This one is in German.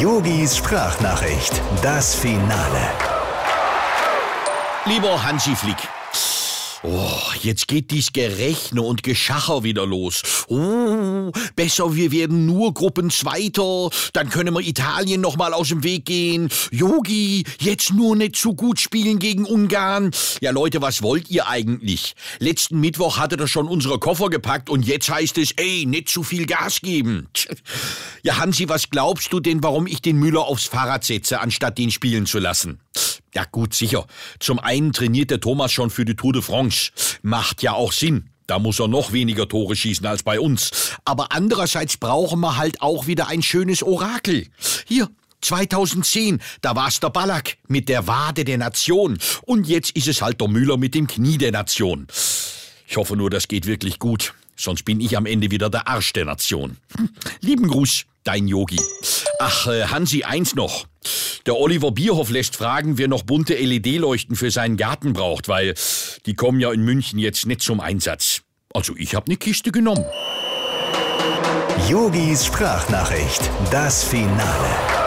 Yogis Sprachnachricht, das Finale. Lieber Hansi Flick. Oh, jetzt geht dies Gerechne und Geschacher wieder los. Oh, besser wir werden nur Gruppenzweiter, dann können wir Italien noch mal aus dem Weg gehen. Yogi, jetzt nur nicht zu gut spielen gegen Ungarn. Ja Leute, was wollt ihr eigentlich? Letzten Mittwoch hattet ihr schon unsere Koffer gepackt und jetzt heißt es, ey, nicht zu viel Gas geben. Ja Hansi, was glaubst du denn, warum ich den Müller aufs Fahrrad setze, anstatt ihn spielen zu lassen? Ja gut, sicher. Zum einen trainiert der Thomas schon für die Tour de France. Macht ja auch Sinn. Da muss er noch weniger Tore schießen als bei uns. Aber andererseits brauchen wir halt auch wieder ein schönes Orakel. Hier, 2010, da war's der Ballack mit der Wade der Nation. Und jetzt ist es halt der Müller mit dem Knie der Nation. Ich hoffe nur, das geht wirklich gut. Sonst bin ich am Ende wieder der Arsch der Nation. Hm. Lieben Gruß, dein Yogi. Ach, äh, Hansi, eins noch. Der Oliver Bierhoff lässt fragen, wer noch bunte LED-Leuchten für seinen Garten braucht, weil die kommen ja in München jetzt nicht zum Einsatz. Also ich habe eine Kiste genommen. Yogis Sprachnachricht, das Finale.